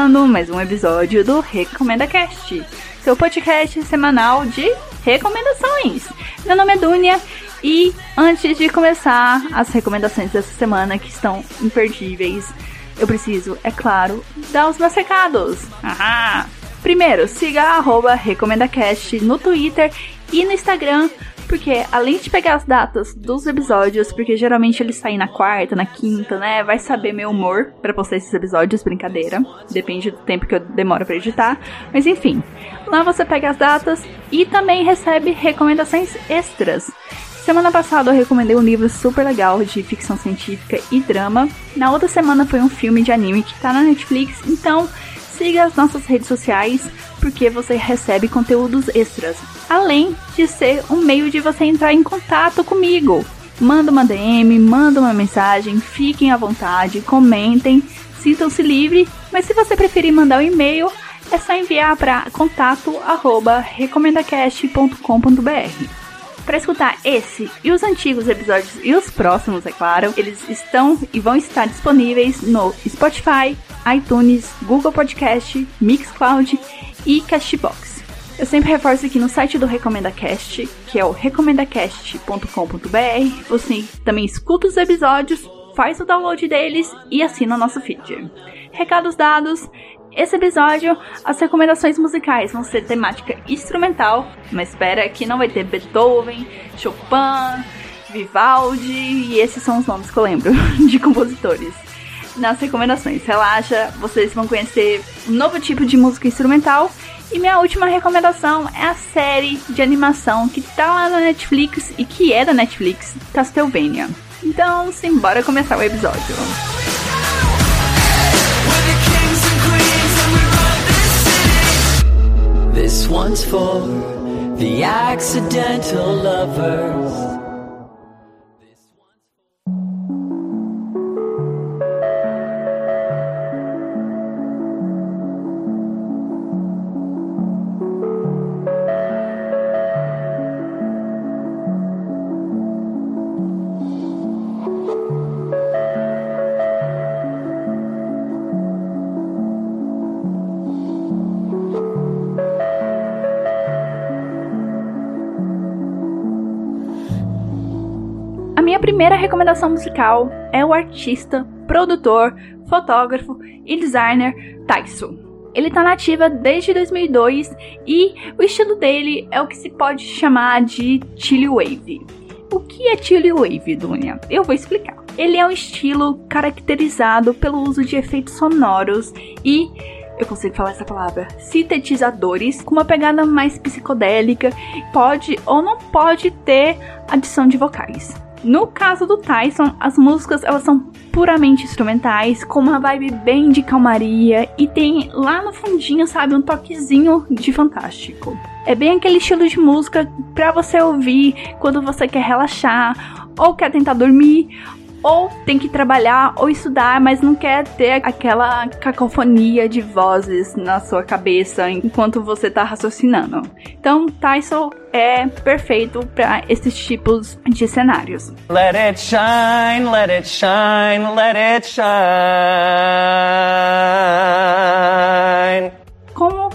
Começando mais um episódio do Recomenda Cast, seu podcast semanal de recomendações. Meu nome é Dunia e antes de começar as recomendações dessa semana que estão imperdíveis, eu preciso, é claro, dar os meus recados. Ahá! Primeiro, siga a RecomendaCast no Twitter e no Instagram porque além de pegar as datas dos episódios, porque geralmente eles saem na quarta, na quinta, né? Vai saber meu humor para postar esses episódios, brincadeira. Depende do tempo que eu demoro para editar. Mas enfim, lá você pega as datas e também recebe recomendações extras. Semana passada eu recomendei um livro super legal de ficção científica e drama. Na outra semana foi um filme de anime que tá na Netflix, então siga as nossas redes sociais porque você recebe conteúdos extras, além de ser um meio de você entrar em contato comigo. Manda uma DM, manda uma mensagem, fiquem à vontade, comentem, sintam-se livre, mas se você preferir mandar um e-mail, é só enviar para contato@recomendacast.com.br. Para escutar esse e os antigos episódios e os próximos, é claro, eles estão e vão estar disponíveis no Spotify, iTunes, Google Podcast, Mixcloud e Castbox. Eu sempre reforço aqui no site do RecomendaCast, que é o recomendacast.com.br. Você também escuta os episódios, faz o download deles e assina o nosso feed. Recados dados, esse episódio, as recomendações musicais vão ser temática instrumental, mas espera que não vai ter Beethoven, Chopin, Vivaldi, e esses são os nomes que eu lembro de compositores nas recomendações. Relaxa, vocês vão conhecer um novo tipo de música instrumental. E minha última recomendação é a série de animação que tá lá na Netflix e que é da Netflix, Castlevania. Então, simbora começar o episódio. This one's for the accidental lovers. Recomendação musical é o artista, produtor, fotógrafo e designer Tyson. Ele tá nativa desde 2002 e o estilo dele é o que se pode chamar de chili wave. O que é chili wave, Dunia? Eu vou explicar. Ele é um estilo caracterizado pelo uso de efeitos sonoros e eu consigo falar essa palavra, sintetizadores com uma pegada mais psicodélica, pode ou não pode ter adição de vocais. No caso do Tyson, as músicas elas são puramente instrumentais, com uma vibe bem de calmaria e tem lá no fundinho, sabe, um toquezinho de fantástico. É bem aquele estilo de música para você ouvir quando você quer relaxar ou quer tentar dormir ou tem que trabalhar ou estudar, mas não quer ter aquela cacofonia de vozes na sua cabeça enquanto você tá raciocinando. Então, Tyson é perfeito para esses tipos de cenários. Let it shine, let it shine, let it shine.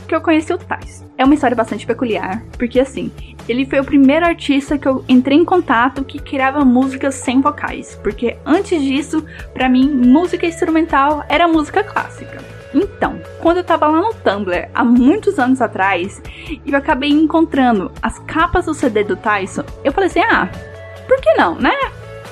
Que eu conheci o Tyson? É uma história bastante peculiar, porque assim, ele foi o primeiro artista que eu entrei em contato que criava músicas sem vocais, porque antes disso, para mim, música instrumental era música clássica. Então, quando eu tava lá no Tumblr há muitos anos atrás, e eu acabei encontrando as capas do CD do Tyson, eu falei assim: "Ah, por que não, né?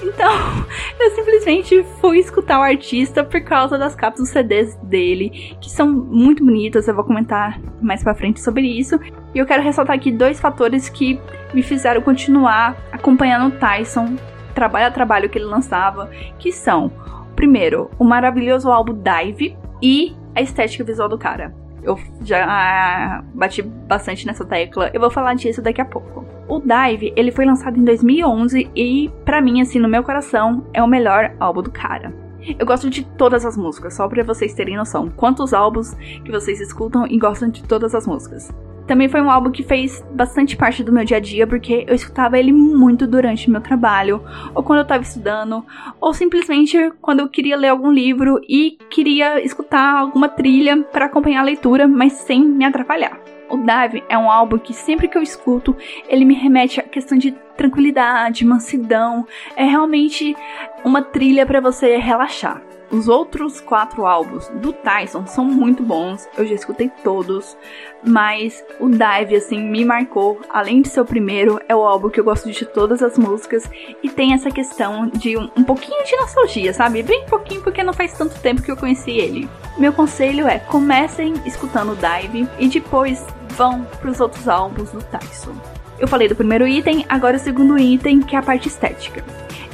Então, eu simplesmente fui escutar o artista por causa das capas dos CDs dele, que são muito bonitas, eu vou comentar mais pra frente sobre isso. E eu quero ressaltar aqui dois fatores que me fizeram continuar acompanhando o Tyson, trabalho a trabalho que ele lançava, que são, primeiro, o maravilhoso álbum Dive e a estética visual do cara. Eu já bati bastante nessa tecla. Eu vou falar disso daqui a pouco. O Dive, ele foi lançado em 2011 e, para mim, assim, no meu coração, é o melhor álbum do cara. Eu gosto de todas as músicas, só para vocês terem noção. Quantos álbuns que vocês escutam e gostam de todas as músicas. Também foi um álbum que fez bastante parte do meu dia a dia, porque eu escutava ele muito durante o meu trabalho, ou quando eu estava estudando, ou simplesmente quando eu queria ler algum livro e queria escutar alguma trilha para acompanhar a leitura, mas sem me atrapalhar. O Dive é um álbum que sempre que eu escuto, ele me remete à questão de tranquilidade, mansidão. É realmente uma trilha para você relaxar. Os outros quatro álbuns do Tyson são muito bons, eu já escutei todos, mas o Dive, assim, me marcou. Além de ser o primeiro, é o álbum que eu gosto de todas as músicas e tem essa questão de um, um pouquinho de nostalgia, sabe? Bem pouquinho, porque não faz tanto tempo que eu conheci ele. Meu conselho é comecem escutando o Dive e depois vão para os outros álbuns do Tyson. Eu falei do primeiro item, agora o segundo item, que é a parte estética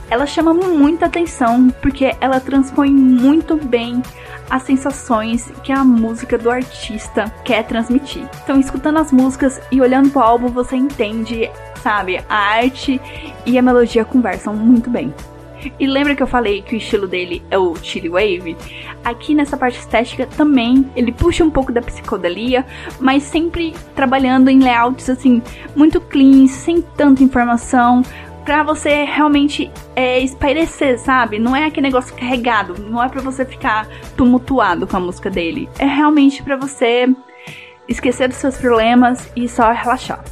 ela chama muita atenção porque ela transpõe muito bem as sensações que a música do artista quer transmitir. Então, escutando as músicas e olhando pro álbum, você entende, sabe, a arte e a melodia conversam muito bem. E lembra que eu falei que o estilo dele é o chili wave? Aqui nessa parte estética também ele puxa um pouco da psicodelia, mas sempre trabalhando em layouts assim muito clean, sem tanta informação, pra você realmente é, espairecer, sabe? Não é aquele negócio carregado, não é para você ficar tumultuado com a música dele. É realmente para você esquecer dos seus problemas e só relaxar.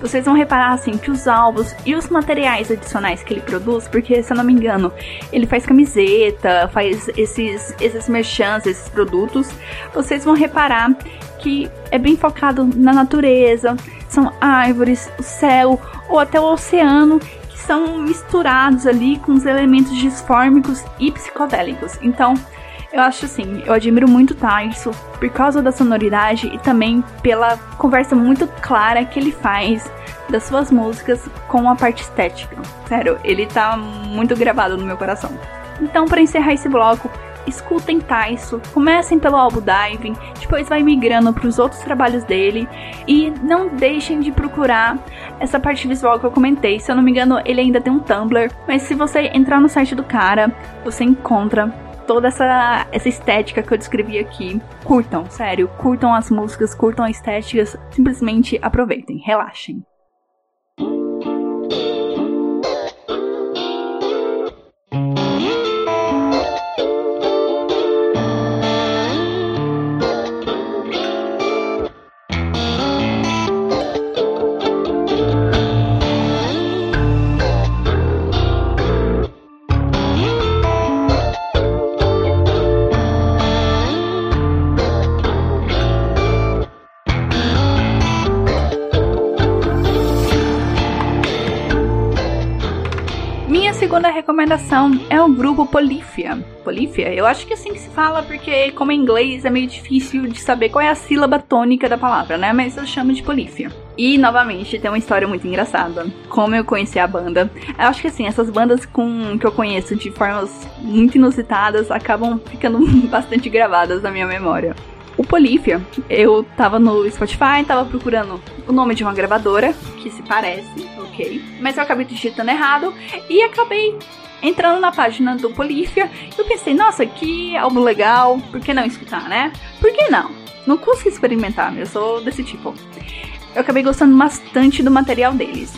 Vocês vão reparar assim que os álbuns e os materiais adicionais que ele produz, porque se eu não me engano, ele faz camiseta, faz esses esses merchants, esses produtos, vocês vão reparar que é bem focado na natureza, são árvores, o céu ou até o oceano são misturados ali com os elementos disfórmicos e psicodélicos. Então, eu acho assim, eu admiro muito Tyson por causa da sonoridade e também pela conversa muito clara que ele faz das suas músicas com a parte estética. Sério, ele tá muito gravado no meu coração. Então, para encerrar esse bloco, escutem Taiso, comecem pelo álbum Diving, depois vai migrando para os outros trabalhos dele e não deixem de procurar essa parte visual que eu comentei. Se eu não me engano, ele ainda tem um Tumblr, mas se você entrar no site do cara, você encontra toda essa, essa estética que eu descrevi aqui. Curtam, sério, curtam as músicas, curtam as estéticas, simplesmente aproveitem, relaxem. É o grupo Polífia. Polífia? Eu acho que é assim que se fala, porque como em inglês é meio difícil de saber qual é a sílaba tônica da palavra, né? Mas eu chamo de Polífia. E, novamente, tem uma história muito engraçada. Como eu conheci a banda. Eu acho que, assim, essas bandas com, que eu conheço de formas muito inusitadas acabam ficando bastante gravadas na minha memória. O Polífia, eu tava no Spotify, tava procurando o nome de uma gravadora que se parece ok. Mas eu acabei digitando errado e acabei entrando na página do Polífia. Eu pensei, nossa, que álbum legal, por que não escutar, né? Por que não? Não custa experimentar, eu sou desse tipo. Eu acabei gostando bastante do material deles.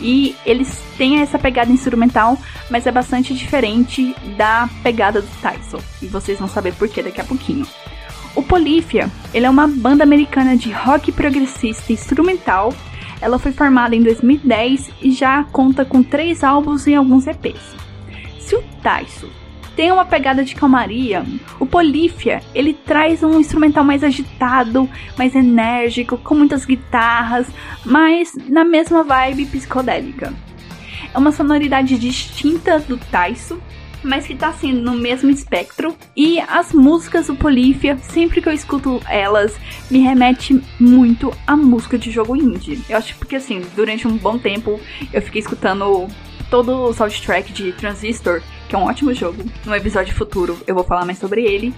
E eles têm essa pegada instrumental, mas é bastante diferente da pegada do Tyson. E vocês vão saber por que daqui a pouquinho. O Polífia, ele é uma banda americana de rock progressista instrumental ela foi formada em 2010 e já conta com três álbuns e alguns EPs. Se o Taiso tem uma pegada de calmaria, o Polífia ele traz um instrumental mais agitado, mais enérgico, com muitas guitarras, mas na mesma vibe psicodélica. É uma sonoridade distinta do Taiso, mas que tá assim no mesmo espectro. E as músicas do Polífia, sempre que eu escuto elas, me remete muito à música de jogo indie. Eu acho porque assim, durante um bom tempo eu fiquei escutando todo o soundtrack de Transistor, que é um ótimo jogo. No episódio futuro eu vou falar mais sobre ele.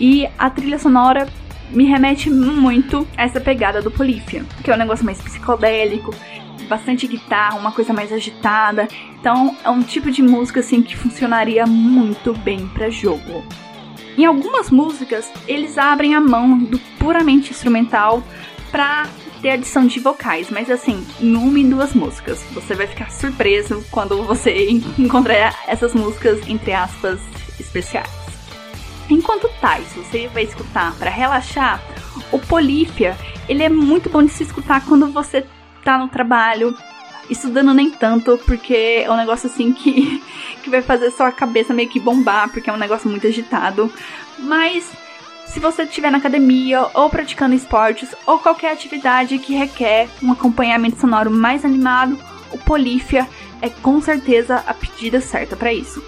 E a trilha sonora me remete muito a essa pegada do Polífia, que é um negócio mais psicodélico, bastante guitarra, uma coisa mais agitada. Então é um tipo de música assim que funcionaria muito bem para jogo. Em algumas músicas, eles abrem a mão do puramente instrumental para ter adição de vocais, mas assim, em uma e duas músicas. Você vai ficar surpreso quando você encontrar essas músicas, entre aspas, especiais. Enquanto Tais, você vai escutar para relaxar, o Polífia, ele é muito bom de se escutar quando você tá no trabalho, estudando nem tanto, porque é um negócio assim que, que vai fazer sua cabeça meio que bombar, porque é um negócio muito agitado. Mas se você estiver na academia ou praticando esportes ou qualquer atividade que requer um acompanhamento sonoro mais animado, o Polífia é com certeza a pedida certa para isso.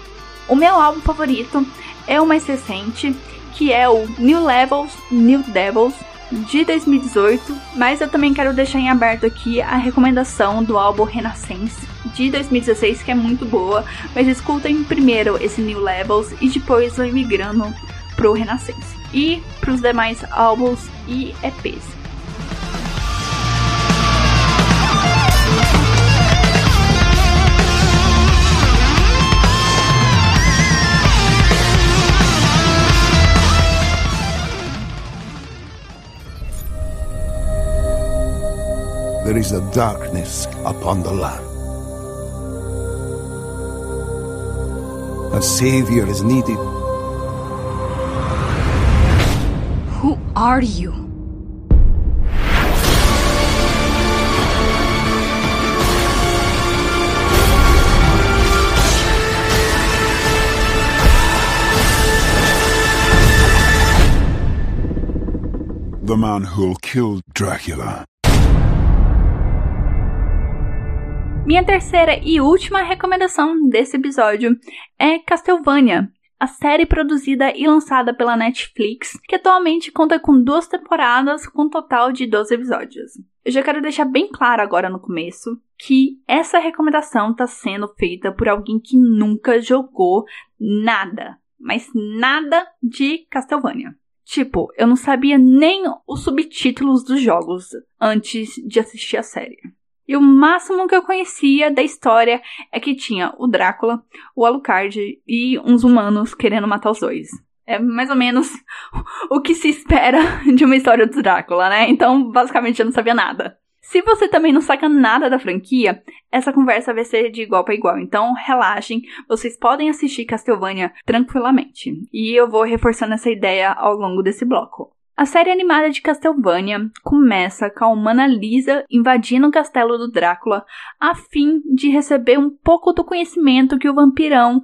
O meu álbum favorito é o mais recente, que é o New Levels, New Devils, de 2018, mas eu também quero deixar em aberto aqui a recomendação do álbum Renaissance de 2016, que é muito boa, mas escutem primeiro esse New Levels e depois vão migrando pro Renaissance e pros demais álbuns e EPs. there is a darkness upon the land. A savior is needed. Are you? The man who'll kill Dracula. Minha terceira e última recomendação desse episódio é Castlevania, a série produzida e lançada pela Netflix, que atualmente conta com duas temporadas com um total de 12 episódios. Eu já quero deixar bem claro agora no começo que essa recomendação está sendo feita por alguém que nunca jogou nada, mas nada de Castlevania. Tipo, eu não sabia nem os subtítulos dos jogos antes de assistir a série. E o máximo que eu conhecia da história é que tinha o Drácula, o Alucard e uns humanos querendo matar os dois. É mais ou menos o que se espera de uma história do Drácula, né? Então, basicamente, eu não sabia nada. Se você também não saca nada da franquia, essa conversa vai ser de igual para igual. Então, relaxem, vocês podem assistir Castlevania tranquilamente. E eu vou reforçando essa ideia ao longo desse bloco. A série animada de Castlevania começa com a humana Lisa invadindo o castelo do Drácula a fim de receber um pouco do conhecimento que o vampirão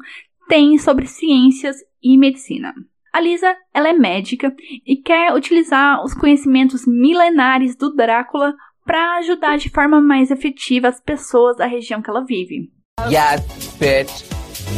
tem sobre ciências e medicina. A Lisa, ela é médica e quer utilizar os conhecimentos milenares do Drácula para ajudar de forma mais efetiva as pessoas da região que ela vive. Yes, bitch,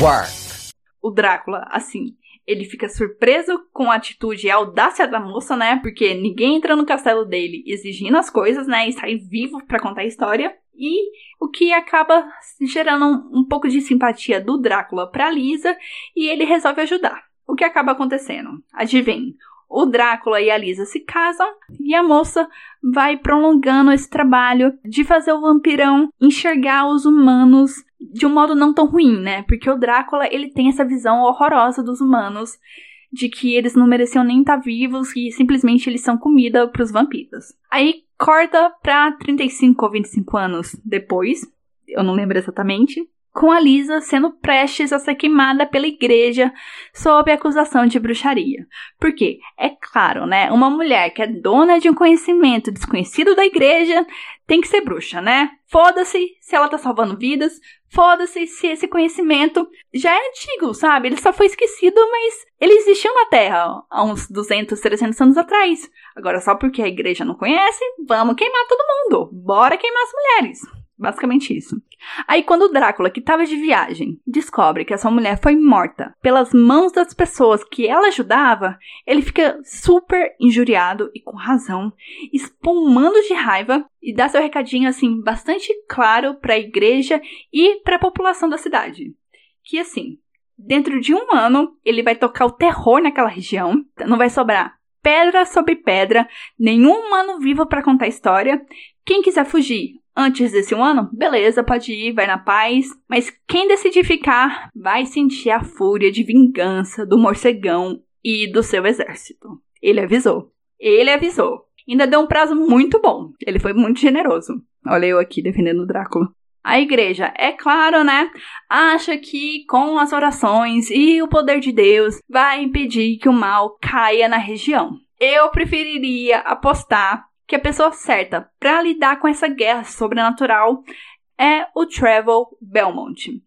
work. O Drácula, assim, ele fica surpreso com a atitude e a audácia da moça, né? Porque ninguém entra no castelo dele exigindo as coisas, né? E sai vivo para contar a história. E o que acaba gerando um, um pouco de simpatia do Drácula pra Lisa e ele resolve ajudar. O que acaba acontecendo? Adivinhe, o Drácula e a Lisa se casam e a moça vai prolongando esse trabalho de fazer o vampirão enxergar os humanos de um modo não tão ruim, né? Porque o Drácula, ele tem essa visão horrorosa dos humanos de que eles não mereciam nem estar vivos e simplesmente eles são comida para os vampiros. Aí corta pra 35 ou 25 anos depois, eu não lembro exatamente, com a Lisa sendo prestes a ser queimada pela igreja sob acusação de bruxaria. Porque, é claro, né? Uma mulher que é dona de um conhecimento desconhecido da igreja tem que ser bruxa, né? Foda-se se ela tá salvando vidas, foda-se se esse conhecimento já é antigo, sabe? Ele só foi esquecido, mas ele existiu na Terra há uns 200, 300 anos atrás. Agora, só porque a igreja não conhece, vamos queimar todo mundo. Bora queimar as mulheres. Basicamente isso. Aí, quando o Drácula, que estava de viagem, descobre que essa mulher foi morta pelas mãos das pessoas que ela ajudava, ele fica super injuriado e com razão, espumando de raiva e dá seu recadinho assim bastante claro para a igreja e para a população da cidade, que assim, dentro de um ano ele vai tocar o terror naquela região, não vai sobrar pedra sobre pedra, nenhum humano vivo para contar a história. Quem quiser fugir antes desse um ano, beleza, pode ir, vai na paz. Mas quem decidir ficar vai sentir a fúria de vingança do morcegão e do seu exército. Ele avisou. Ele avisou. Ainda deu um prazo muito bom. Ele foi muito generoso. Olha eu aqui defendendo o Drácula. A igreja, é claro, né? Acha que com as orações e o poder de Deus vai impedir que o mal caia na região. Eu preferiria apostar que a pessoa certa para lidar com essa guerra sobrenatural é o Trevor Belmont.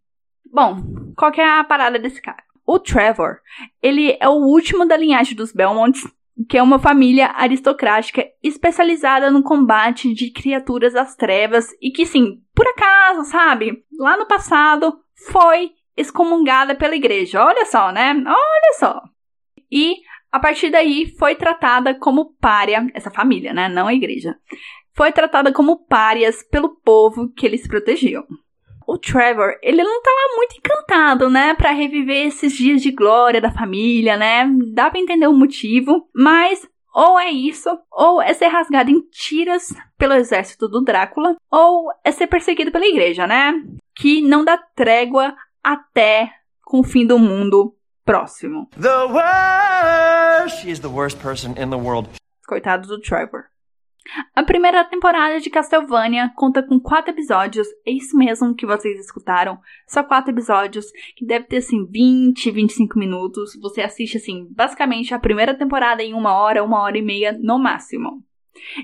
Bom, qual que é a parada desse cara? O Trevor, ele é o último da linhagem dos Belmonts, que é uma família aristocrática especializada no combate de criaturas das trevas e que, sim, por acaso, sabe, lá no passado foi excomungada pela igreja. Olha só, né? Olha só. E a partir daí foi tratada como párea, essa família, né? Não a igreja. Foi tratada como párias pelo povo que eles protegiam. O Trevor, ele não tá lá muito encantado, né, para reviver esses dias de glória da família, né? Dá para entender o motivo, mas ou é isso, ou é ser rasgado em tiras pelo exército do Drácula, ou é ser perseguido pela igreja, né? Que não dá trégua até com o fim do mundo próximo. The worst. She is the worst person in the world. Coitado do Trevor. A primeira temporada de Castlevania conta com quatro episódios, é isso mesmo que vocês escutaram, só quatro episódios, que deve ter assim 20, 25 minutos. Você assiste assim, basicamente a primeira temporada em uma hora, uma hora e meia no máximo.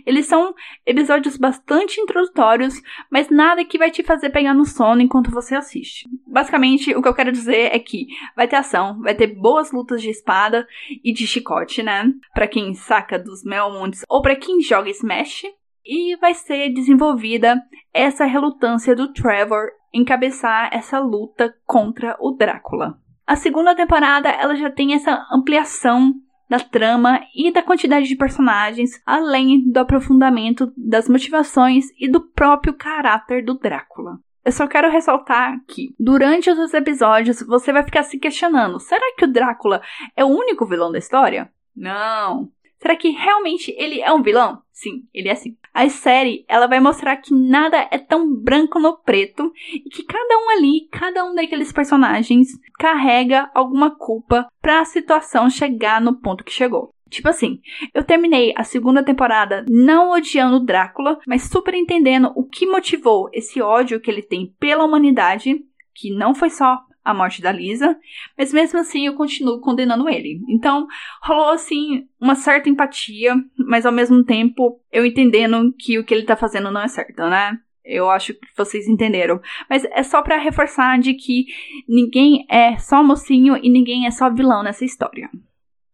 Eles são episódios bastante introdutórios, mas nada que vai te fazer pegar no sono enquanto você assiste. Basicamente, o que eu quero dizer é que vai ter ação, vai ter boas lutas de espada e de chicote, né? Para quem saca dos Melmonts ou para quem joga Smash. E vai ser desenvolvida essa relutância do Trevor encabeçar essa luta contra o Drácula. A segunda temporada ela já tem essa ampliação da trama e da quantidade de personagens, além do aprofundamento das motivações e do próprio caráter do Drácula. Eu só quero ressaltar que, durante os episódios, você vai ficar se questionando: será que o Drácula é o único vilão da história? Não. Será que realmente ele é um vilão? Sim, ele é sim. A série, ela vai mostrar que nada é tão branco no preto e que cada um ali, cada um daqueles personagens carrega alguma culpa para a situação chegar no ponto que chegou. Tipo assim, eu terminei a segunda temporada não odiando Drácula, mas super entendendo o que motivou esse ódio que ele tem pela humanidade, que não foi só a morte da Lisa, mas mesmo assim eu continuo condenando ele. Então, rolou assim uma certa empatia, mas ao mesmo tempo eu entendendo que o que ele tá fazendo não é certo, né? Eu acho que vocês entenderam. Mas é só para reforçar de que ninguém é só mocinho e ninguém é só vilão nessa história.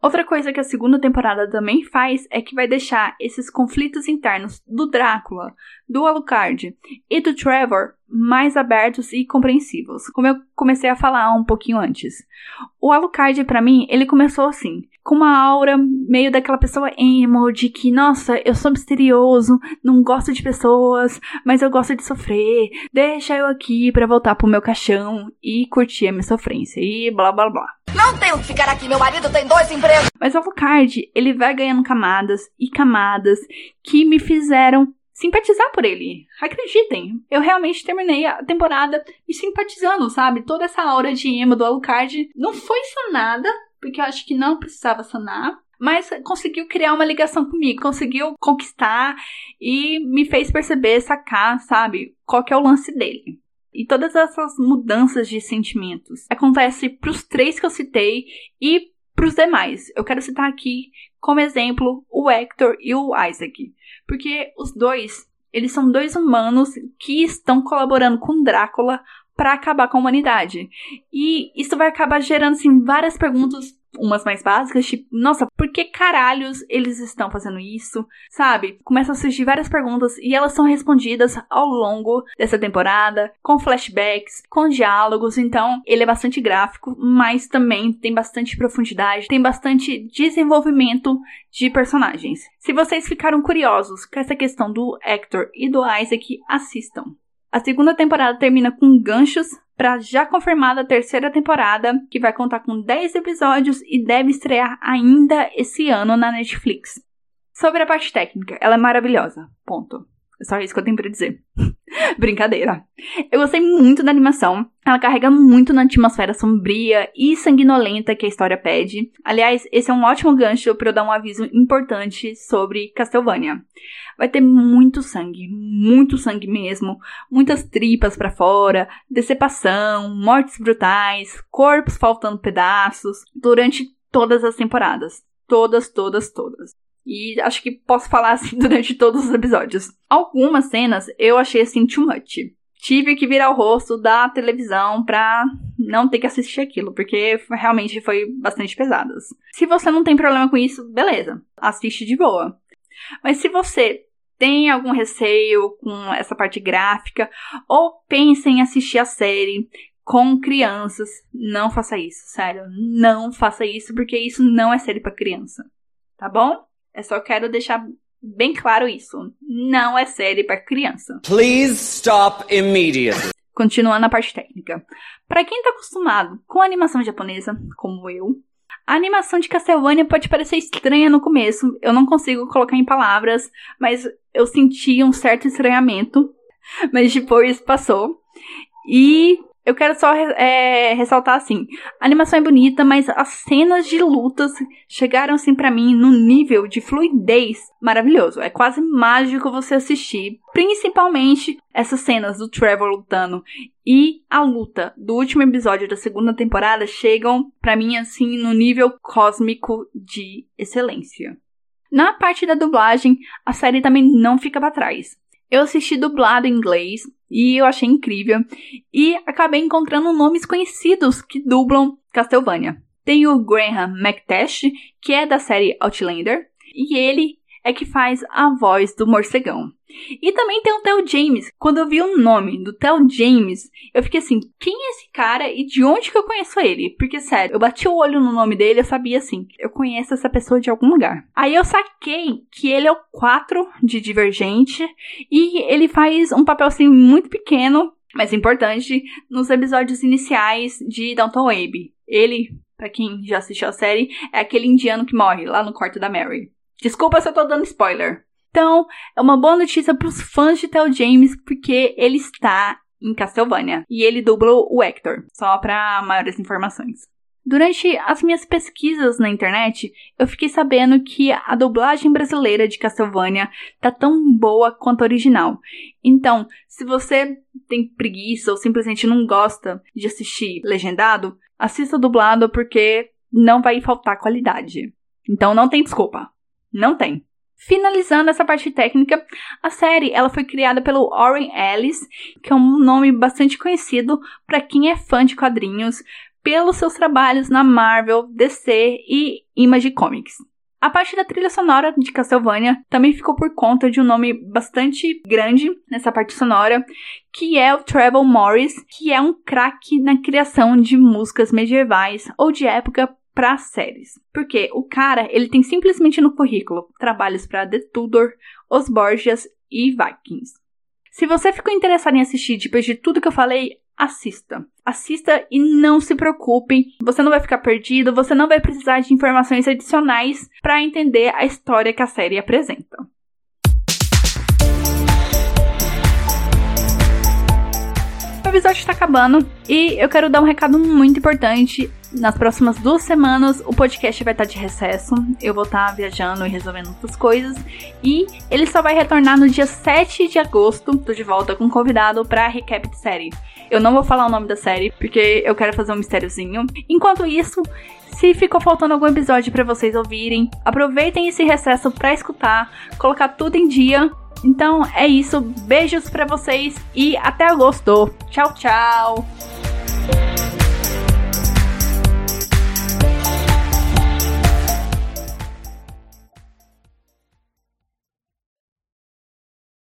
Outra coisa que a segunda temporada também faz é que vai deixar esses conflitos internos do Drácula, do Alucard e do Trevor mais abertos e compreensivos, como eu comecei a falar um pouquinho antes. O Alucard, para mim, ele começou assim, com uma aura meio daquela pessoa emo, de que, nossa, eu sou misterioso, não gosto de pessoas, mas eu gosto de sofrer, deixa eu aqui para voltar pro meu caixão e curtir a minha sofrência, e blá blá blá. Não tenho que ficar aqui, meu marido tem dois empregos. Mas o Alucard, ele vai ganhando camadas e camadas que me fizeram simpatizar por ele. Acreditem, eu realmente terminei a temporada me simpatizando, sabe? Toda essa aura de emo do Alucard não foi sanada, porque eu acho que não precisava sanar. Mas conseguiu criar uma ligação comigo, conseguiu conquistar e me fez perceber, sacar, sabe, qual que é o lance dele. E todas essas mudanças de sentimentos acontecem para os três que eu citei e para os demais. Eu quero citar aqui como exemplo o Hector e o Isaac, porque os dois, eles são dois humanos que estão colaborando com Drácula para acabar com a humanidade. E isso vai acabar gerando assim várias perguntas umas mais básicas, tipo, nossa, por que caralhos eles estão fazendo isso? Sabe? Começam a surgir várias perguntas e elas são respondidas ao longo dessa temporada, com flashbacks, com diálogos. Então, ele é bastante gráfico, mas também tem bastante profundidade, tem bastante desenvolvimento de personagens. Se vocês ficaram curiosos com essa questão do Hector e do Isaac, assistam. A segunda temporada termina com ganchos para já confirmada terceira temporada, que vai contar com 10 episódios e deve estrear ainda esse ano na Netflix. Sobre a parte técnica, ela é maravilhosa. Ponto. É só isso que eu tenho para dizer. Brincadeira. Eu gostei muito da animação. Ela carrega muito na atmosfera sombria e sanguinolenta que a história pede. Aliás, esse é um ótimo gancho para eu dar um aviso importante sobre Castlevania. Vai ter muito sangue, muito sangue mesmo, muitas tripas para fora, decepção, mortes brutais, corpos faltando pedaços durante todas as temporadas. Todas, todas, todas. E acho que posso falar assim durante todos os episódios. Algumas cenas eu achei assim too much. Tive que virar o rosto da televisão pra não ter que assistir aquilo, porque realmente foi bastante pesadas. Se você não tem problema com isso, beleza, assiste de boa. Mas se você tem algum receio com essa parte gráfica ou pensa em assistir a série com crianças, não faça isso, sério, não faça isso porque isso não é série para criança, tá bom? Eu é só quero deixar bem claro isso. Não é série para criança. Please stop immediately. Continuando a parte técnica. Para quem tá acostumado com a animação japonesa, como eu, a animação de Castlevania pode parecer estranha no começo. Eu não consigo colocar em palavras, mas eu senti um certo estranhamento. Mas depois passou. E eu quero só é, ressaltar assim: a animação é bonita, mas as cenas de lutas chegaram assim para mim num nível de fluidez maravilhoso. É quase mágico você assistir, principalmente essas cenas do Trevor lutando e a luta do último episódio da segunda temporada chegam para mim assim no nível cósmico de excelência. Na parte da dublagem, a série também não fica para trás. Eu assisti dublado em inglês e eu achei incrível. E acabei encontrando nomes conhecidos que dublam Castlevania. Tem o Graham McTash, que é da série Outlander, e ele é que faz a voz do morcegão. E também tem o Theo James. Quando eu vi o nome do Theo James, eu fiquei assim: quem é esse cara e de onde que eu conheço ele? Porque, sério, eu bati o olho no nome dele eu sabia assim: eu conheço essa pessoa de algum lugar. Aí eu saquei que ele é o 4 de Divergente e ele faz um papel assim muito pequeno, mas importante, nos episódios iniciais de Downton Abbey. Ele, para quem já assistiu a série, é aquele indiano que morre lá no quarto da Mary. Desculpa se eu tô dando spoiler. Então, é uma boa notícia para os fãs de Tel James, porque ele está em Castlevania. E ele dublou o Hector, só para maiores informações. Durante as minhas pesquisas na internet, eu fiquei sabendo que a dublagem brasileira de Castlevania tá tão boa quanto a original. Então, se você tem preguiça ou simplesmente não gosta de assistir legendado, assista dublado porque não vai faltar qualidade. Então não tem desculpa. Não tem. Finalizando essa parte técnica, a série ela foi criada pelo Warren Ellis, que é um nome bastante conhecido para quem é fã de quadrinhos, pelos seus trabalhos na Marvel, DC e Image Comics. A parte da trilha sonora de Castlevania também ficou por conta de um nome bastante grande nessa parte sonora, que é o Trevor Morris, que é um craque na criação de músicas medievais ou de época para séries. Porque o cara, ele tem simplesmente no currículo trabalhos para The Tudor, Os Borgias e Vikings. Se você ficou interessado em assistir depois de tudo que eu falei, assista. Assista e não se preocupe, você não vai ficar perdido, você não vai precisar de informações adicionais para entender a história que a série apresenta. episódio está acabando e eu quero dar um recado muito importante. Nas próximas duas semanas, o podcast vai estar de recesso. Eu vou estar viajando e resolvendo outras coisas. E ele só vai retornar no dia 7 de agosto. Tô de volta com um convidado para recap de série. Eu não vou falar o nome da série, porque eu quero fazer um mistériozinho. Enquanto isso, se ficou faltando algum episódio para vocês ouvirem, aproveitem esse recesso para escutar, colocar tudo em dia então é isso. Beijos para vocês e até agosto. Tchau, tchau.